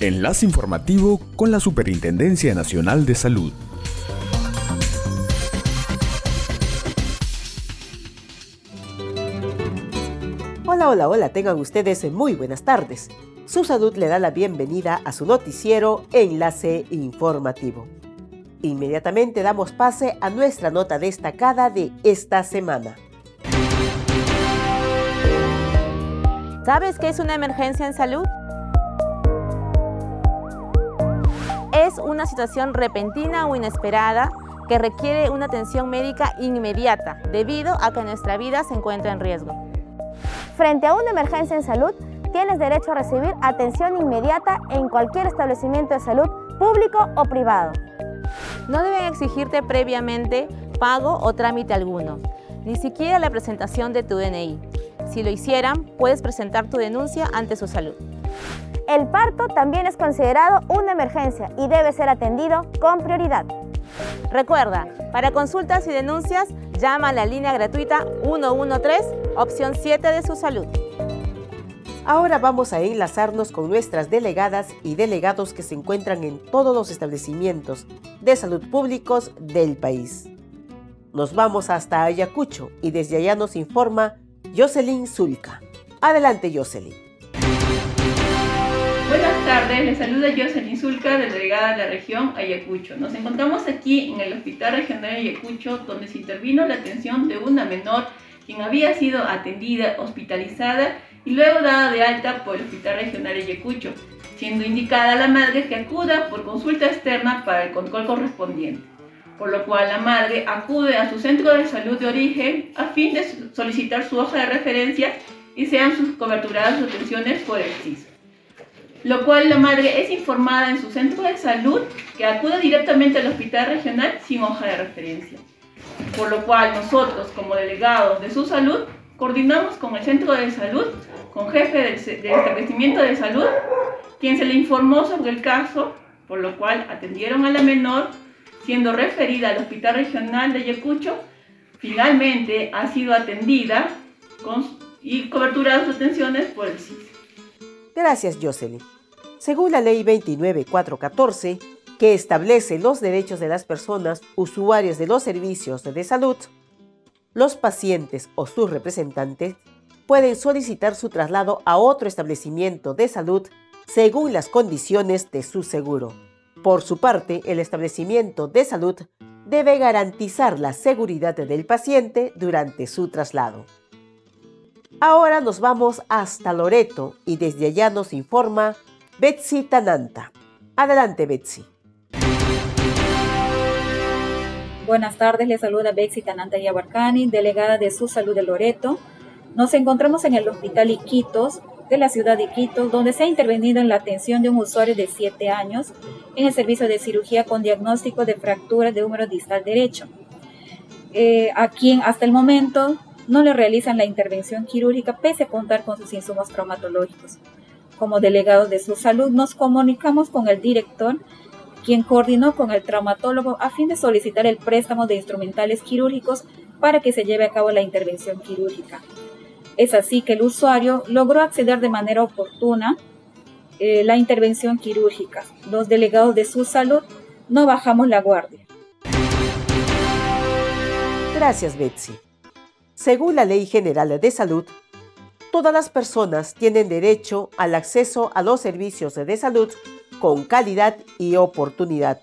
Enlace informativo con la Superintendencia Nacional de Salud. Hola, hola, hola, tengan ustedes muy buenas tardes. Su salud le da la bienvenida a su noticiero Enlace Informativo. Inmediatamente damos pase a nuestra nota destacada de esta semana. ¿Sabes qué es una emergencia en salud? Es una situación repentina o inesperada que requiere una atención médica inmediata debido a que nuestra vida se encuentra en riesgo. Frente a una emergencia en salud, tienes derecho a recibir atención inmediata en cualquier establecimiento de salud, público o privado. No deben exigirte previamente pago o trámite alguno, ni siquiera la presentación de tu DNI. Si lo hicieran, puedes presentar tu denuncia ante su salud. El parto también es considerado una emergencia y debe ser atendido con prioridad. Recuerda, para consultas y denuncias, llama a la línea gratuita 113 opción 7 de su salud. Ahora vamos a enlazarnos con nuestras delegadas y delegados que se encuentran en todos los establecimientos de salud públicos del país. Nos vamos hasta Ayacucho y desde allá nos informa Jocelyn Zulca. Adelante, Jocelyn. Buenas tardes, les saluda Jocelyn Zulca, delegada de la región Ayacucho. Nos encontramos aquí en el Hospital Regional Ayacucho, donde se intervino la atención de una menor quien había sido atendida, hospitalizada y luego dada de alta por el Hospital Regional Ayacucho, siendo indicada a la madre que acuda por consulta externa para el control correspondiente, por lo cual la madre acude a su centro de salud de origen a fin de solicitar su hoja de referencia y sean sus coberturadas sus atenciones por el CIS. Lo cual la madre es informada en su centro de salud que acuda directamente al hospital regional sin hoja de referencia por lo cual nosotros como delegados de su salud coordinamos con el centro de salud, con jefe del, establecimiento de salud, quien se le informó sobre el caso, por lo cual atendieron a la menor, siendo referida al Hospital Regional de Ayacucho, finalmente ha sido atendida con, y cobertura de sus atenciones por el CIS. Gracias, Jocelyn. Según la Ley 29414, que establece los derechos de las personas usuarias de los servicios de salud, los pacientes o sus representantes pueden solicitar su traslado a otro establecimiento de salud según las condiciones de su seguro. Por su parte, el establecimiento de salud debe garantizar la seguridad del paciente durante su traslado. Ahora nos vamos hasta Loreto y desde allá nos informa Betsy Tananta. Adelante, Betsy. Buenas tardes, les saluda Bexi Tananta Yabarcani, delegada de Su Salud de Loreto. Nos encontramos en el Hospital Iquitos de la ciudad de Iquitos, donde se ha intervenido en la atención de un usuario de 7 años en el servicio de cirugía con diagnóstico de fractura de húmero distal derecho, eh, a quien hasta el momento no le realizan la intervención quirúrgica pese a contar con sus insumos traumatológicos. Como delegados de su salud nos comunicamos con el director quien coordinó con el traumatólogo a fin de solicitar el préstamo de instrumentales quirúrgicos para que se lleve a cabo la intervención quirúrgica. Es así que el usuario logró acceder de manera oportuna eh, la intervención quirúrgica. Los delegados de su salud no bajamos la guardia. Gracias, Betsy. Según la Ley General de Salud, todas las personas tienen derecho al acceso a los servicios de salud con calidad y oportunidad,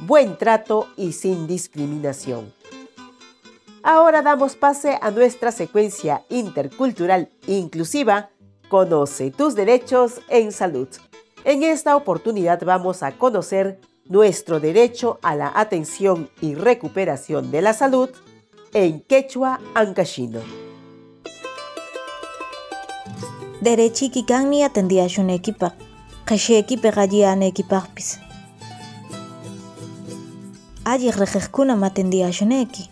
buen trato y sin discriminación. Ahora damos pase a nuestra secuencia intercultural inclusiva, Conoce tus derechos en salud. En esta oportunidad vamos a conocer nuestro derecho a la atención y recuperación de la salud en quechua ancashino. Derechiki kanmi equipa qhishaykipiq alliyaanaykipaqpis alliq riqiqkunam atendiyashunayki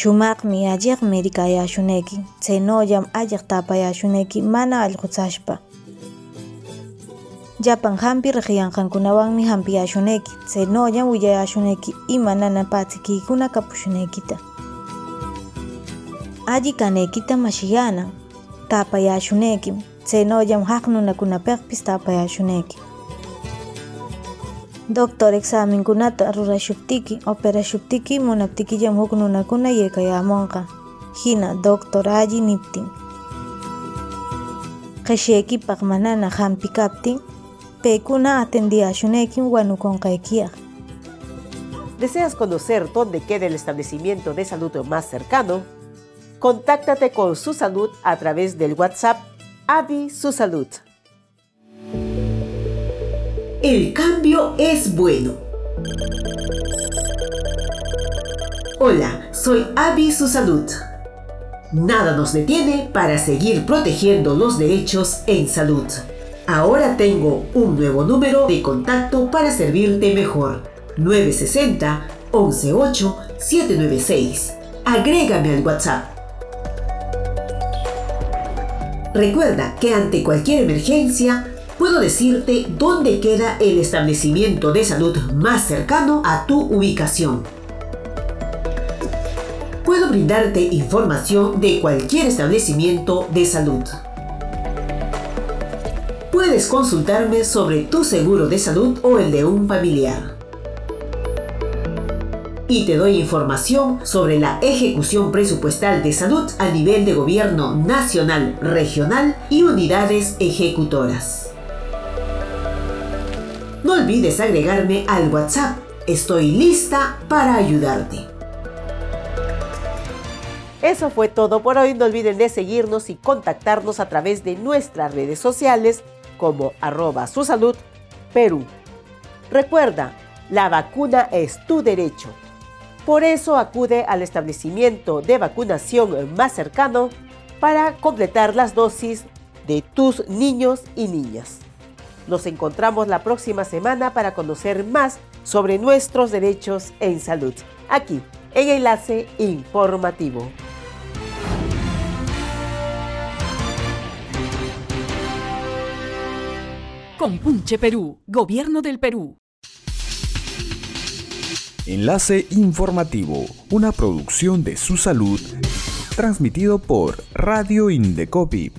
shumaqmi alliqmi rikayashunayki chaynallam alliq tapayashunayki mana allqutsashpa Yapan hampi rehiyanqankunawanmi hampiyashuneki chaynawan willashuneki ima nanapachikiykuna kapushunaykita alli kanaykita mashiyanan tapayashuneki chaynawan haqnunakunapaqpis tapayashuneki doctor examenkunata rurashuptiki operashuptiki munaptikillan huk nunakuna yekayamunqa hina doctor alli niptin. Qishaykipaq manana hampi kaptin pekuna wanukonqaykiyaq. ¿Deseas conocer dónde queda el establecimiento de salud más cercano? Contáctate con su salud a través del WhatsApp Avi Su Salud. El cambio es bueno. Hola, soy Avi Su Salud. Nada nos detiene para seguir protegiendo los derechos en salud. Ahora tengo un nuevo número de contacto para servirte mejor. 960 118 796. Agrégame al WhatsApp. Recuerda que ante cualquier emergencia puedo decirte dónde queda el establecimiento de salud más cercano a tu ubicación. Puedo brindarte información de cualquier establecimiento de salud. Puedes consultarme sobre tu seguro de salud o el de un familiar. Y te doy información sobre la ejecución presupuestal de salud a nivel de gobierno nacional, regional y unidades ejecutoras. No olvides agregarme al WhatsApp. Estoy lista para ayudarte. Eso fue todo por hoy. No olviden de seguirnos y contactarnos a través de nuestras redes sociales como arroba su salud Perú. Recuerda, la vacuna es tu derecho. Por eso acude al establecimiento de vacunación más cercano para completar las dosis de tus niños y niñas. Nos encontramos la próxima semana para conocer más sobre nuestros derechos en salud, aquí en Enlace Informativo. Compunche Perú, Gobierno del Perú. Enlace Informativo, una producción de su salud, transmitido por Radio Indecopi